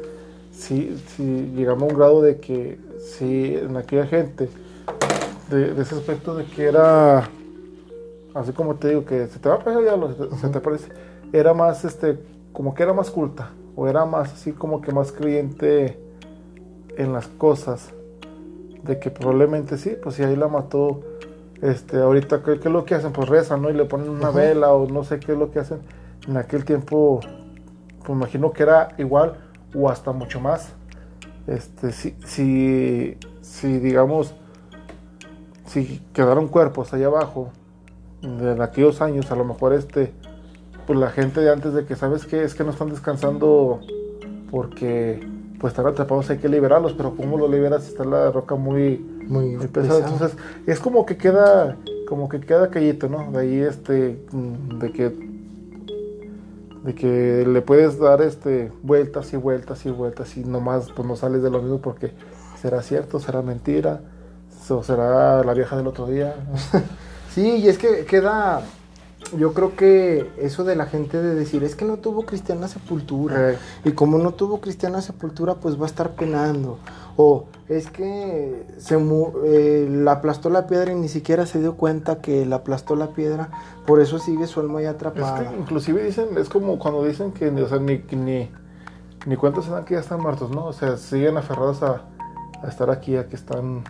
Si, si llegamos a un grado de que. Si en aquella gente de ese aspecto de que era así como te digo que se te va a aparecer el diablo, se te, se te aparece era más este como que era más culta o era más así como que más creyente en las cosas de que probablemente sí pues si ahí la mató este ahorita ¿qué, qué es lo que hacen pues rezan no y le ponen una vela o no sé qué es lo que hacen. En aquel tiempo pues imagino que era igual o hasta mucho más. Este si si si digamos si quedaron cuerpos allá abajo de aquellos años, a lo mejor este, pues la gente de antes de que sabes que es que no están descansando porque pues están atrapados, hay que liberarlos, pero ¿cómo lo liberas si está la roca muy, Muy muy pesada? Entonces es como que queda, como que queda callito, ¿no? De ahí este, de que de que le puedes dar este vueltas y vueltas y vueltas y nomás pues no sales de lo mismo porque será cierto, será mentira, o será la vieja del otro día. sí, y es que queda yo creo que eso de la gente de decir es que no tuvo cristiana sepultura Eh. y como no tuvo cristiana sepultura pues va a estar penando o es que se eh, la aplastó la piedra y ni siquiera se dio cuenta que la aplastó la piedra por eso sigue su alma ahí Es atrapada que inclusive dicen, es como cuando dicen que o sea, ni, ni, ni cuenta se dan que ya están muertos, ¿no? O sea, siguen aferrados a, a estar aquí, a que están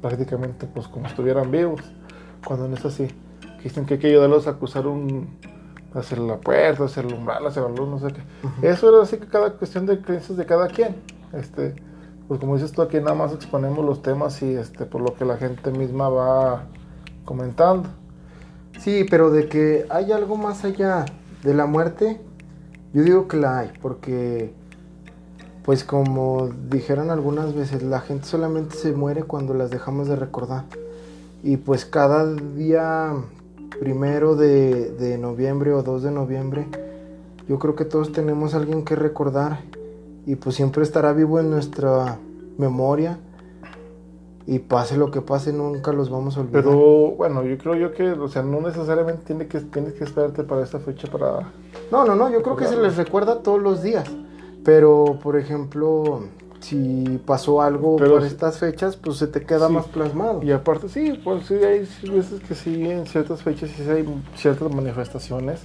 prácticamente pues como estuvieran vivos, cuando no es así. Que dicen que hay que ayudarlos a cruzar un, hacia la puerta, hacia el umbral, hacia la luz, no sé qué. Eso era así que cada cuestión de creencias de cada quien. Este, pues como dices tú, aquí nada más exponemos los temas y este, por lo que la gente misma va comentando. sí pero de que hay algo más allá de la muerte yo digo que la hay porque pues como dijeron algunas veces la gente solamente se muere cuando las dejamos de recordar y pues cada día primero de, de noviembre o 2 de noviembre yo creo que todos tenemos a alguien que recordar y pues siempre estará vivo en nuestra memoria y pase lo que pase nunca los vamos a olvidar. Pero bueno, yo creo yo que, o sea, no necesariamente tiene que, tienes que esperarte para esta fecha para... No, no, no, yo creo que se les recuerda todos los días. Pero, por ejemplo, si pasó algo Pero por estas fechas, pues se te queda Sí. más plasmado. Y aparte, sí, pues sí, hay veces que sí, en ciertas fechas sí hay ciertas manifestaciones.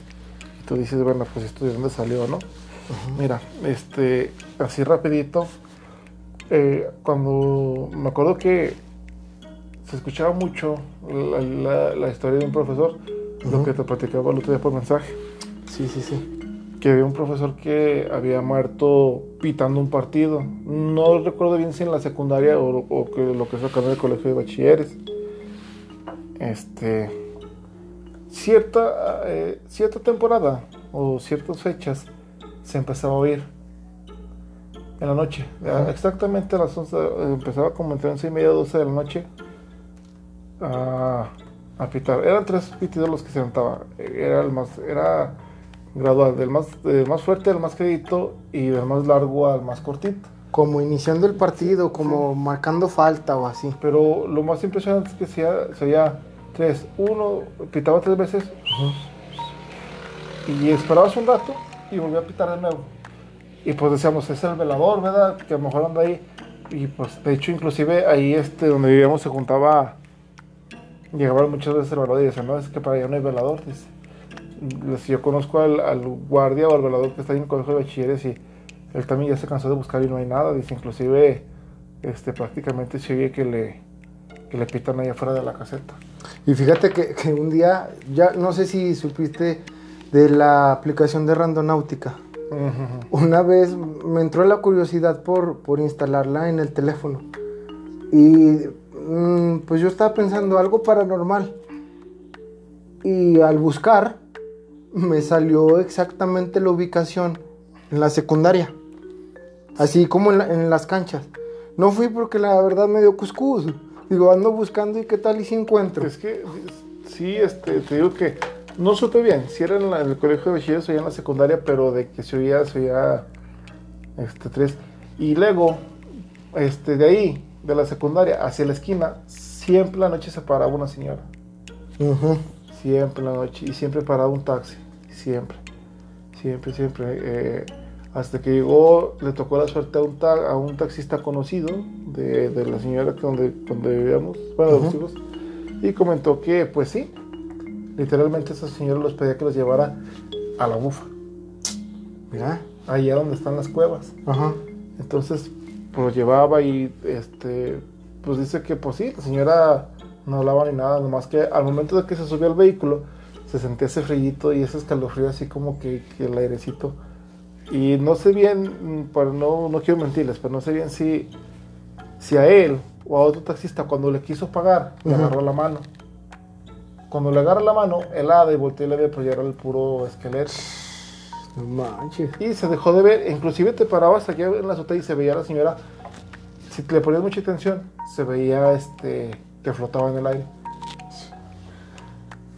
Y tú dices, bueno, pues esto de dónde salió, ¿no? Mira, este, así rapidito, eh, cuando me acuerdo que se escuchaba mucho la, la- la historia de un profesor, lo que te platicaba el otro día por mensaje. Sí, sí, sí. Que había un profesor que había muerto pitando un partido. No recuerdo bien si en la secundaria o, o que lo que es acá en el colegio de bachilleres. Este. Cierta, eh, cierta temporada o ciertas fechas se empezaba a oír en la noche. Ajá. Exactamente a las 11, eh, empezaba como entre 11 y media, 12 de la noche a, a pitar. Eran tres pitidos los que se levantaba. Era el más, era gradual, del más, del más fuerte al más quedito y del más largo al más cortito. Como iniciando el partido, como marcando falta o así. Pero lo más impresionante es que sería, sería tres, uno, pitaba tres veces y esperabas un rato y volvía a pitar de nuevo. Y pues decíamos, es el velador, ¿verdad? Que a lo mejor anda ahí. Y pues de hecho inclusive ahí este donde vivíamos se juntaba, llegaba muchas veces el velador y decía, no, es que para allá no hay velador, dice. Les- Yo conozco al, al guardia o al velador que está ahí en el colegio de bachilleres y él también ya se cansó de buscar y no hay nada, dice, inclusive este, prácticamente se oye que le, que le pitan ahí afuera de la caseta. Y fíjate que, que un día, ya no sé si supiste de la aplicación de Randonáutica. Una vez me entró la curiosidad por, por instalarla en el teléfono. Y mm, pues yo estaba pensando algo paranormal. Y al buscar, me salió exactamente la ubicación en la secundaria. Así como en, la- en las canchas. No fui porque la verdad me dio cuscús. Digo, ando buscando y qué tal y si encuentro. Es que sí, este, te digo que no supe bien si era en, la- en el colegio de bachilleres o ya en la secundaria, pero de que se oía, se oía este, tres. Y luego, este, de ahí, de la secundaria hacia la esquina, siempre la noche se paraba una señora. Ujú. Siempre la noche. Y siempre paraba un taxi. Siempre. Siempre, siempre. eh, hasta que llegó, le tocó la suerte a un, ta- a un taxista conocido de, de la señora donde, donde vivíamos, bueno, de los hijos. Y comentó que, pues sí, literalmente esa señora los pedía que los llevara a la bufa. Mira. Allá donde están las cuevas. Ajá. Entonces, pues lo llevaba y este, pues dice que pues sí, la señora no hablaba ni nada, nomás que al momento de que se subió al vehículo, se sentía ese frillito y ese escalofrío así como que, que el airecito. Y no sé bien, mm, para no, no quiero mentirles, pero no sé bien si, si a él o a otro taxista cuando le quiso pagar, le Ujú. agarró la mano. Cuando le agarra la mano, helada y volteó y le ve, ya era el puro esqueleto. No manches. Y se dejó de ver, inclusive te parabas aquí en la azotea y se veía a la señora, si le ponías mucha atención, se veía este que flotaba en el aire.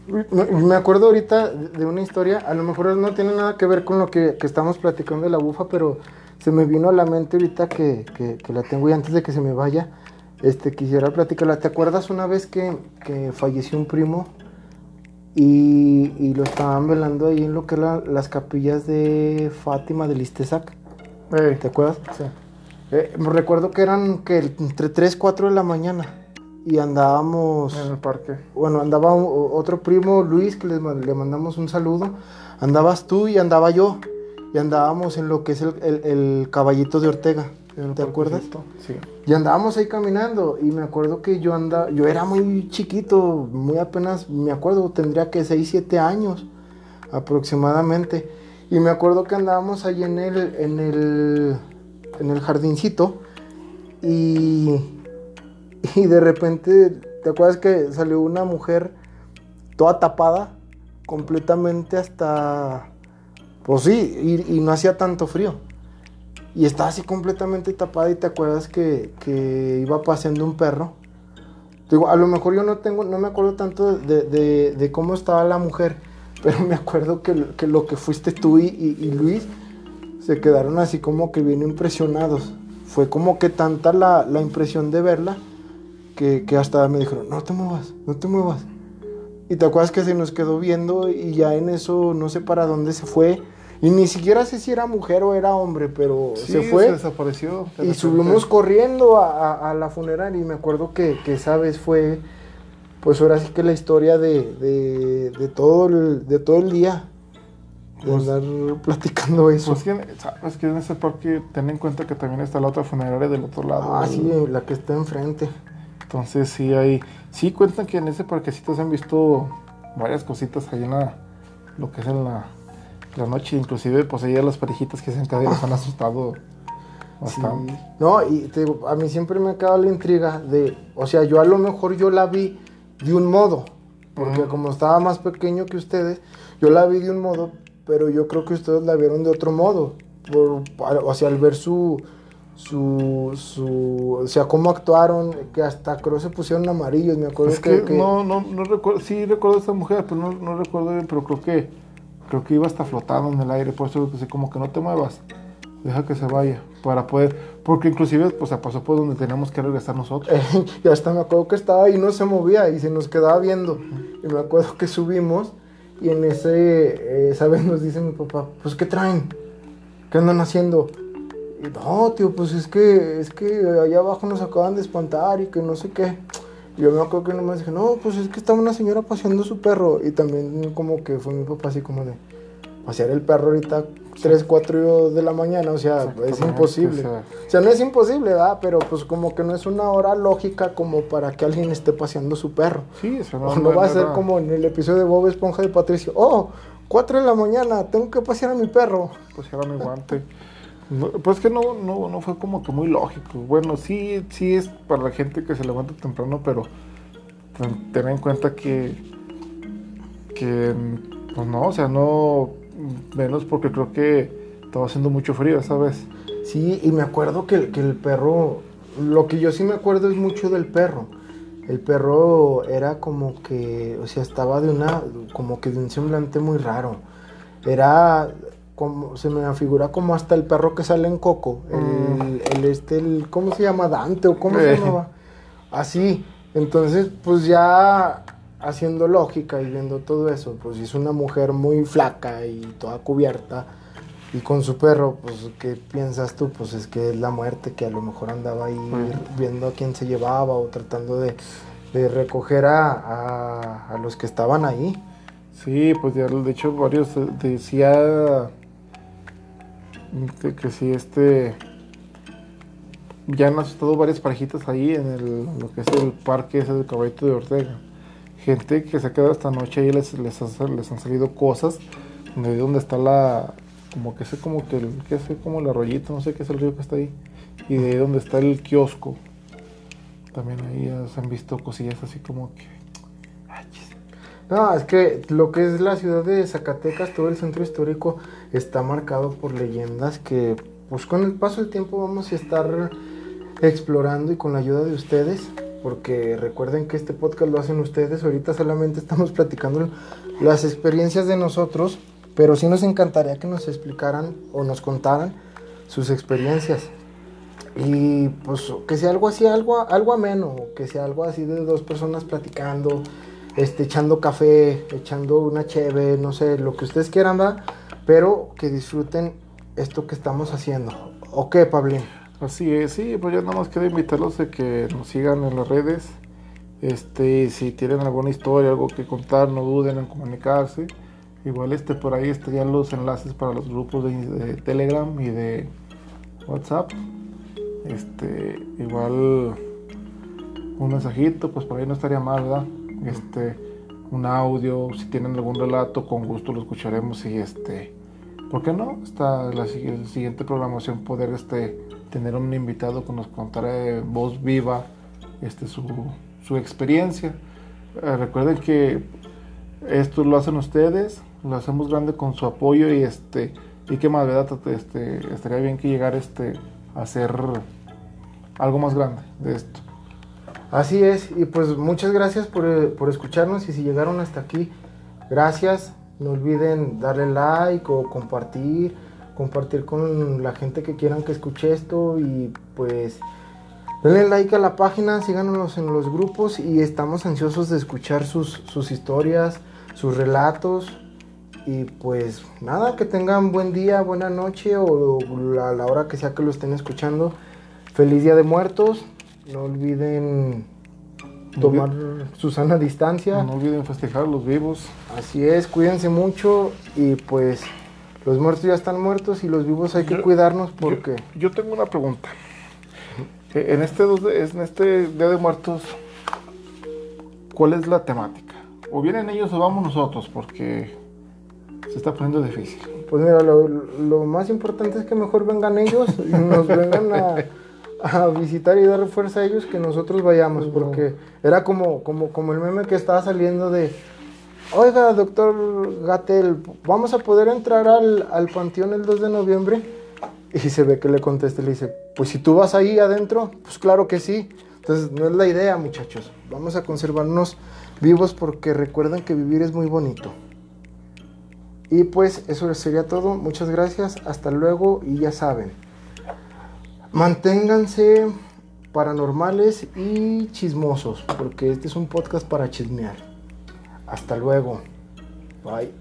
Me acuerdo ahorita de una historia, a lo mejor no tiene nada que ver con lo que, que estamos platicando de la bufa, pero se me vino a la mente ahorita que, que, que la tengo y antes de que se me vaya, este, quisiera platicarla. ¿Te acuerdas una vez que, falleció un primo y, y, lo estaban velando ahí en lo que eran las capillas de Fátima del Istezac? ¿Te acuerdas? Sí. Eh, recuerdo que eran que entre 3, 4 de la mañana y andábamos en el parque. Bueno, andaba un, otro primo, Luis, que le, le, mandamos un saludo. Andabas tú y andaba yo. Y andábamos en lo que es el, el, el caballito de Ortega. ¿Te acuerdas? Sí. Y andábamos ahí caminando. Y me acuerdo que yo andaba. Yo era muy chiquito, muy apenas. Me acuerdo, tendría que 6, 7 años aproximadamente. Y me acuerdo que andábamos ahí en el, en el, en el jardincito. Y y de repente, ¿te acuerdas que salió una mujer toda tapada? Completamente hasta... Pues sí, y, no hacía tanto frío. Y estaba así completamente tapada y te acuerdas que, que iba paseando un perro. Digo, a lo mejor yo no tengo, no me acuerdo tanto de, de, cómo estaba la mujer, pero me acuerdo que, que lo que fuiste tú y, y, y, Luis se quedaron así como que bien impresionados. Fue como que tanta la, la impresión de verla que, que, hasta me dijeron, no te muevas, no te muevas. Y te acuerdas que se nos quedó viendo y ya en eso no sé para dónde se fue. Y ni siquiera sé si era mujer o era hombre, pero sí, se fue. Se desapareció. y subimos corriendo a, a, a, la funeraria y me acuerdo que, que, esa vez fue, pues ahora sí que la historia de, de, de todo, el, de todo el día. De pues, andar platicando eso. Pues que, sabes que en ese parque ten en cuenta que también está la otra funeraria del otro lado. Ah, sí, la que está enfrente. Entonces sí hay, sí cuentan que en ese parquecito se han visto varias cositas ahí en la, lo que es en la, la noche, inclusive pues ahí a las parejitas que se han quedado han asustado bastante. Sí. No, y te a mí siempre me ha quedado la intriga de, o sea, yo a lo mejor yo la vi de un modo, porque uh -huh. como estaba más pequeño que ustedes, yo la vi de un modo, pero yo creo que ustedes la vieron de otro modo, por, o sea, al ver su su, su, o sea, cómo actuaron, que hasta creo se pusieron amarillos, me acuerdo es que, que, no, no, no recuerdo, sí recuerdo a esta mujer, pero no, no recuerdo bien, pero creo que, creo que iba hasta flotando en el aire, por eso que como que no te muevas, deja que se vaya, para poder, porque inclusive, pues se pasó por donde teníamos que regresar nosotros. y hasta me acuerdo que estaba ahí, no se movía, y se nos quedaba viendo, uh -huh. y me acuerdo que subimos, y en ese, eh, ¿sabes? Nos dice mi papá, pues, ¿qué traen? ¿Qué andan haciendo? No, tío, pues es que, es que allá abajo nos acaban de espantar y que no sé qué. Y yo me acuerdo que nomás dije, no, pues es que estaba una señora paseando su perro. Y también como que fue mi papá así como de pasear el perro ahorita 3, 4 de la mañana, o sea, es imposible. O sea, no es imposible, ¿verdad? Pero pues como que no es una hora lógica como para que alguien esté paseando su perro. Sí, eso no, o no, no va a ser como en el episodio de Bob Esponja de Patricio. Oh, 4 de la mañana, tengo que pasear a mi perro. Pasear a mi guante. Pues que no, no, no fue como que muy lógico. Bueno, sí, sí es para la gente que se levanta temprano, pero ten en cuenta que, que, pues no, o sea, no, menos porque creo que estaba haciendo mucho frío, ¿sabes? Sí, y me acuerdo que, que el perro, lo que yo sí me acuerdo es mucho del perro. El perro era como que, o sea, estaba de una, como que de un semblante muy raro. Era, como se me figura como hasta el perro que sale en Coco, mm. el, el, este, el, ¿cómo se llama? Dante o cómo eh. se llamaba. Así, entonces pues ya haciendo lógica y viendo todo eso, pues es una mujer muy flaca y toda cubierta y con su perro, pues ¿qué piensas tú? Pues es que es la muerte que a lo mejor andaba ahí mm. viendo a quién se llevaba o tratando de, de recoger a, a, a los que estaban ahí. Sí, pues ya de hecho varios decía que, sí, este. Ya han asustado varias parejitas ahí en el, lo que es el parque ese del caballito de Ortega. Gente que se ha quedado esta noche ahí les, les, han salido cosas de donde está la. Como que sé como que el, que sé como el arroyito, no sé qué es el río que está ahí. Y de ahí donde está el kiosco. También ahí se han visto cosillas así como que. No, es que lo que es la ciudad de Zacatecas, todo el centro histórico está marcado por leyendas que pues con el paso del tiempo vamos a estar explorando y con la ayuda de ustedes porque recuerden que este podcast lo hacen ustedes, ahorita solamente estamos platicando las experiencias de nosotros, pero sí nos encantaría que nos explicaran o nos contaran sus experiencias. Y pues que sea algo así, algo, algo ameno, que sea algo así de dos personas platicando, este, echando café, echando una cheve, no sé, lo que ustedes quieran, ¿verdad? Pero que disfruten esto que estamos haciendo. ¿O qué, Pablín? Así es, sí, pues ya nada más queda invitarlos a que nos sigan en las redes. Este, si tienen alguna historia, algo que contar, no duden en comunicarse. Igual este por ahí estarían los enlaces para los grupos de, de Telegram y de WhatsApp. Este, igual un mensajito, pues por ahí no estaría mal, ¿verdad? Este, un audio, si tienen algún relato, con gusto lo escucharemos y este, ¿por qué no? Está la, si- siguiente programación poder este, tener un invitado que nos contará de voz viva este, su, su experiencia. Eh, recuerden que esto lo hacen ustedes, lo hacemos grande con su apoyo y este y qué más, ¿verdad? Este, estaría bien que llegar este, a hacer algo más grande de esto. Así es, y pues muchas gracias por, eh, por escucharnos y si llegaron hasta aquí, gracias. No olviden darle like o compartir, compartir con la gente que quieran que escuche esto y pues denle like a la página, síganos en los grupos y estamos ansiosos de escuchar sus, sus historias, sus relatos y pues nada, que tengan buen día, buena noche o a la hora que sea que lo estén escuchando. Feliz Día de Muertos. No olviden tomar su sana distancia. No olviden festejar los vivos. Así es, cuídense mucho y pues los muertos ya están muertos y los vivos hay que Yo- cuidarnos porque Yo, yo tengo una pregunta. Eh, En este, en este Día de Muertos, ¿cuál es la temática? O vienen ellos o vamos nosotros, porque se está poniendo difícil. pues mira, lo, lo más importante es que mejor vengan ellos y nos vengan a, a visitar y dar fuerza a ellos que nosotros vayamos porque era como, como, como el meme que estaba saliendo de Oiga, doctor Gatel, ¿vamos a poder entrar al, al panteón el 2 de noviembre? Y se ve que le contesta y le dice, pues si tú vas ahí adentro, pues claro que sí. Entonces no es la idea, muchachos. Vamos a conservarnos vivos porque recuerden que vivir es muy bonito. Y pues eso sería todo. Muchas gracias. Hasta luego y ya saben. Manténganse paranormales y chismosos, porque este es un podcast para chismear. Hasta luego. Bye.